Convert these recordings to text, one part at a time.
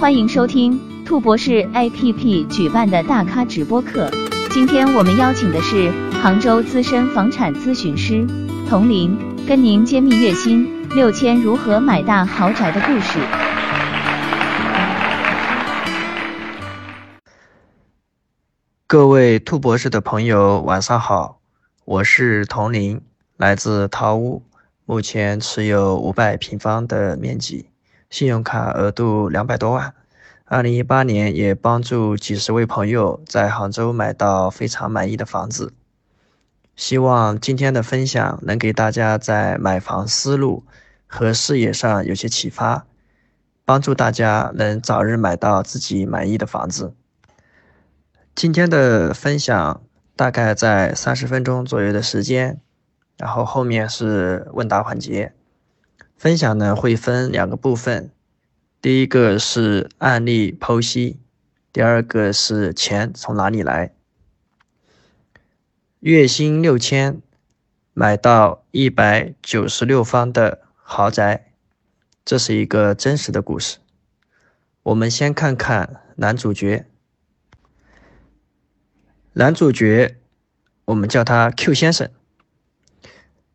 欢迎收听兔博士 APP 举办的大咖直播课。今天我们邀请的是杭州资深房产咨询师童林，跟您揭秘月薪六千如何买大豪宅的故事。各位兔博士的朋友，晚上好，我是童林，来自桃屋，目前持有五百平方的面积。信用卡额度两百多万，二零一八年也帮助几十位朋友在杭州买到非常满意的房子。希望今天的分享能给大家在买房思路和视野上有些启发，帮助大家能早日买到自己满意的房子。今天的分享大概在三十分钟左右的时间，然后后面是问答环节。分享呢会分两个部分，第一个是案例剖析，第二个是钱从哪里来。月薪六千，买到一百九十六方的豪宅，这是一个真实的故事。我们先看看男主角，男主角我们叫他 Q 先生。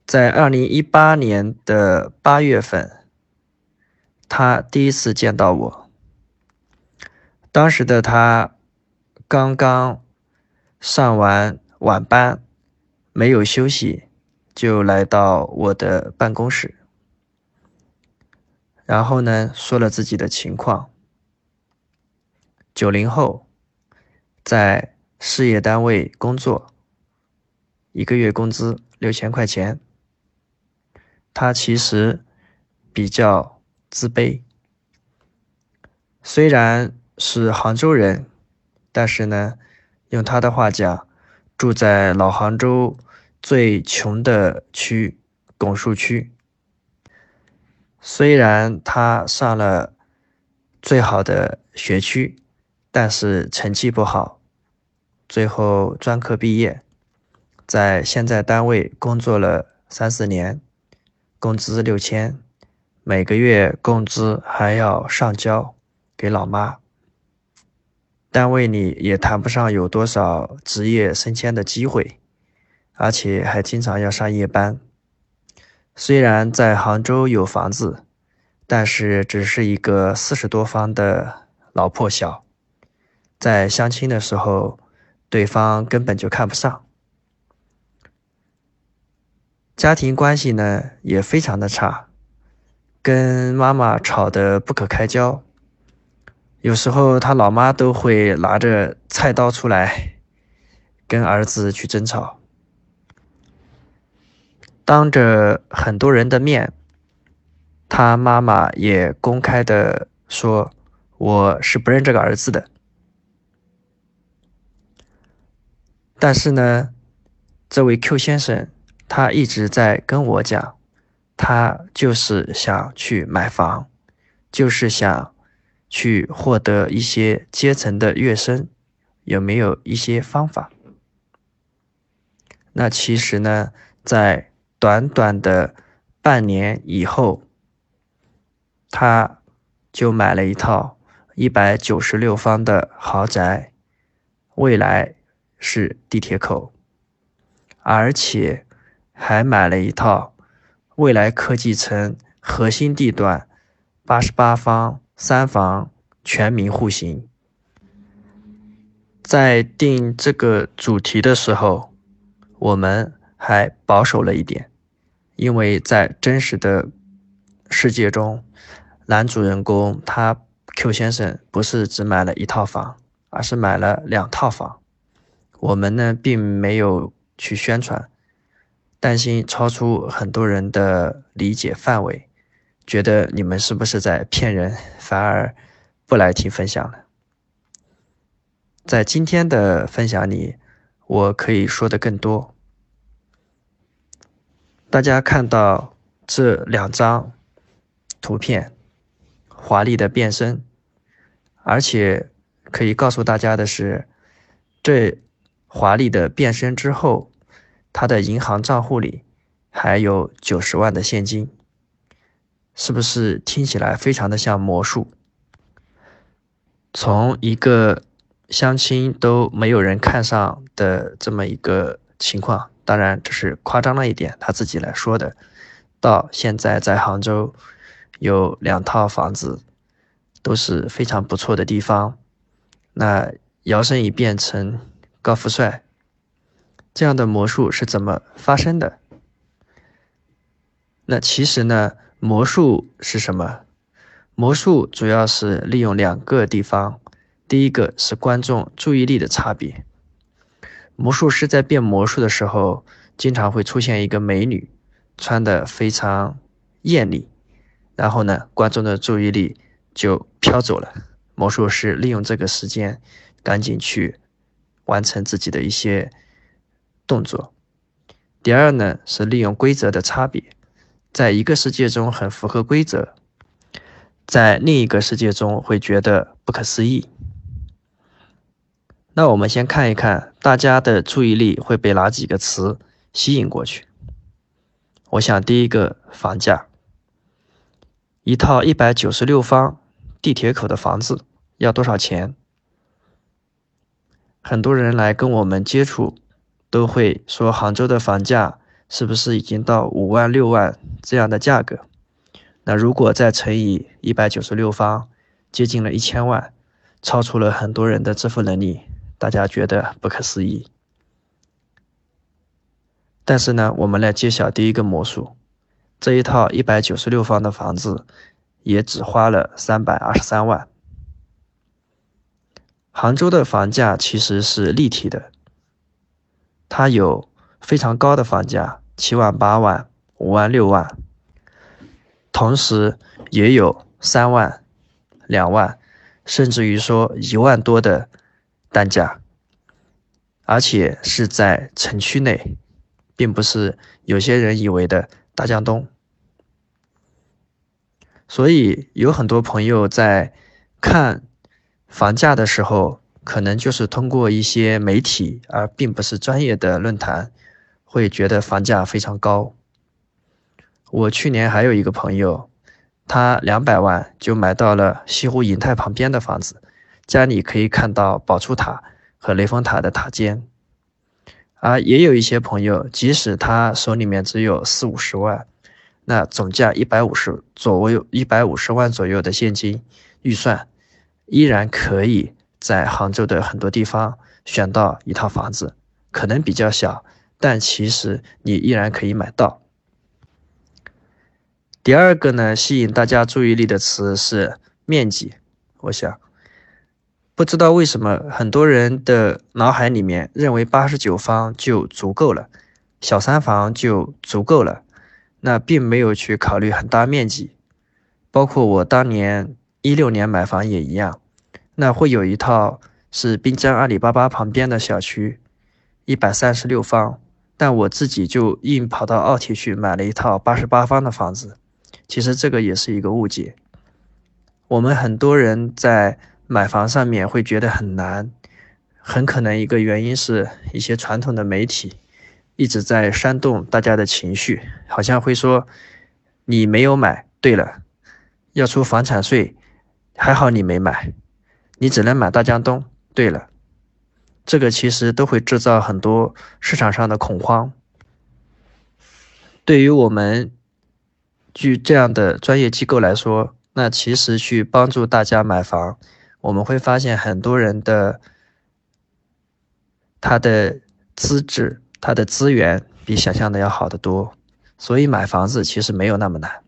在二零一八年的八月份，他第一次见到我。当时的他刚刚上完晚班，没有休息，就来到我的办公室，然后呢，说了自己的情况。九零后，在事业单位工作，一个月工资六千块钱。他其实比较自卑，虽然是杭州人，但是呢，用他的话讲，住在老杭州最穷的区拱墅区。虽然他上了最好的学区，但是成绩不好，最后专科毕业，在现在单位工作了三四年。工资六千，每个月工资还要上交给老妈。单位里也谈不上有多少职业升迁的机会，而且还经常要上夜班。虽然在杭州有房子，但是只是一个四十多方的老破小，在相亲的时候，对方根本就看不上。家庭关系呢也非常的差，跟妈妈吵得不可开交，有时候他老妈都会拿着菜刀出来跟儿子去争吵，当着很多人的面，他妈妈也公开的说我是不认这个儿子的，但是呢，这位 Q 先生。他一直在跟我讲，他就是想去买房，就是想去获得一些阶层的跃升，有没有一些方法？那其实呢，在短短的半年以后，他就买了一套一百九十六方的豪宅，未来是地铁口，而且。还买了一套未来科技城核心地段，八十八方三房全民户型。在定这个主题的时候，我们还保守了一点，因为在真实的世界中，男主人公他 Q 先生不是只买了一套房，而是买了两套房。我们呢，并没有去宣传。担心超出很多人的理解范围，觉得你们是不是在骗人，反而不来听分享了。在今天的分享里，我可以说的更多。大家看到这两张图片，华丽的变身，而且可以告诉大家的是，这华丽的变身之后。他的银行账户里还有九十万的现金，是不是听起来非常的像魔术？从一个相亲都没有人看上的这么一个情况，当然这是夸张了一点，他自己来说的。到现在在杭州有两套房子，都是非常不错的地方。那摇身一变成高富帅，这样的魔术是怎么发生的？那其实呢，魔术是什么？魔术主要是利用两个地方，第一个是观众注意力的差别。魔术师在变魔术的时候，经常会出现一个美女，穿的非常艳丽，然后呢，观众的注意力就飘走了。魔术师利用这个时间，赶紧去完成自己的一些动作。第二呢，是利用规则的差别。在一个世界中很符合规则，在另一个世界中会觉得不可思议。那我们先看一看大家的注意力会被哪几个词吸引过去。我想第一个房价，一套一百九十六方地铁口的房子要多少钱？很多人来跟我们接触，都会说杭州的房价。是不是已经到五万六万这样的价格？那如果再乘以一百九十六方，接近了一千万，超出了很多人的支付能力，大家觉得不可思议。但是呢，我们来揭晓第一个魔术，这一套一百九十六方的房子，也只花了三百二十三万。杭州的房价其实是立体的，它有。非常高的房价，七万、八万、五万、六万，同时也有三万、两万，甚至于说一万多的单价，而且是在城区内，并不是有些人以为的大江东。所以有很多朋友在看房价的时候，可能就是通过一些媒体，而并不是专业的论坛。会觉得房价非常高。我去年还有一个朋友，他两百万就买到了西湖银泰旁边的房子，家里可以看到宝珠塔和雷峰塔的塔尖。而也有一些朋友，即使他手里面只有四五十万，那总价一百五十左右、一百五十万左右的现金预算，依然可以在杭州的很多地方选到一套房子，可能比较小。但其实你依然可以买到。第二个呢，吸引大家注意力的词是面积。我想，不知道为什么很多人的脑海里面认为八十九方就足够了，小三房就足够了，那并没有去考虑很大面积。包括我当年一六年买房也一样，那会有一套是滨江阿里巴巴旁边的小区，一百三十六方。但我自己就硬跑到奥体去买了一套八十八方的房子，其实这个也是一个误解。我们很多人在买房上面会觉得很难，很可能一个原因是一些传统的媒体一直在煽动大家的情绪，好像会说你没有买，对了，要出房产税，还好你没买，你只能买大江东，对了。这个其实都会制造很多市场上的恐慌。对于我们据这样的专业机构来说，那其实去帮助大家买房，我们会发现很多人的他的资质、他的资源比想象的要好得多，所以买房子其实没有那么难。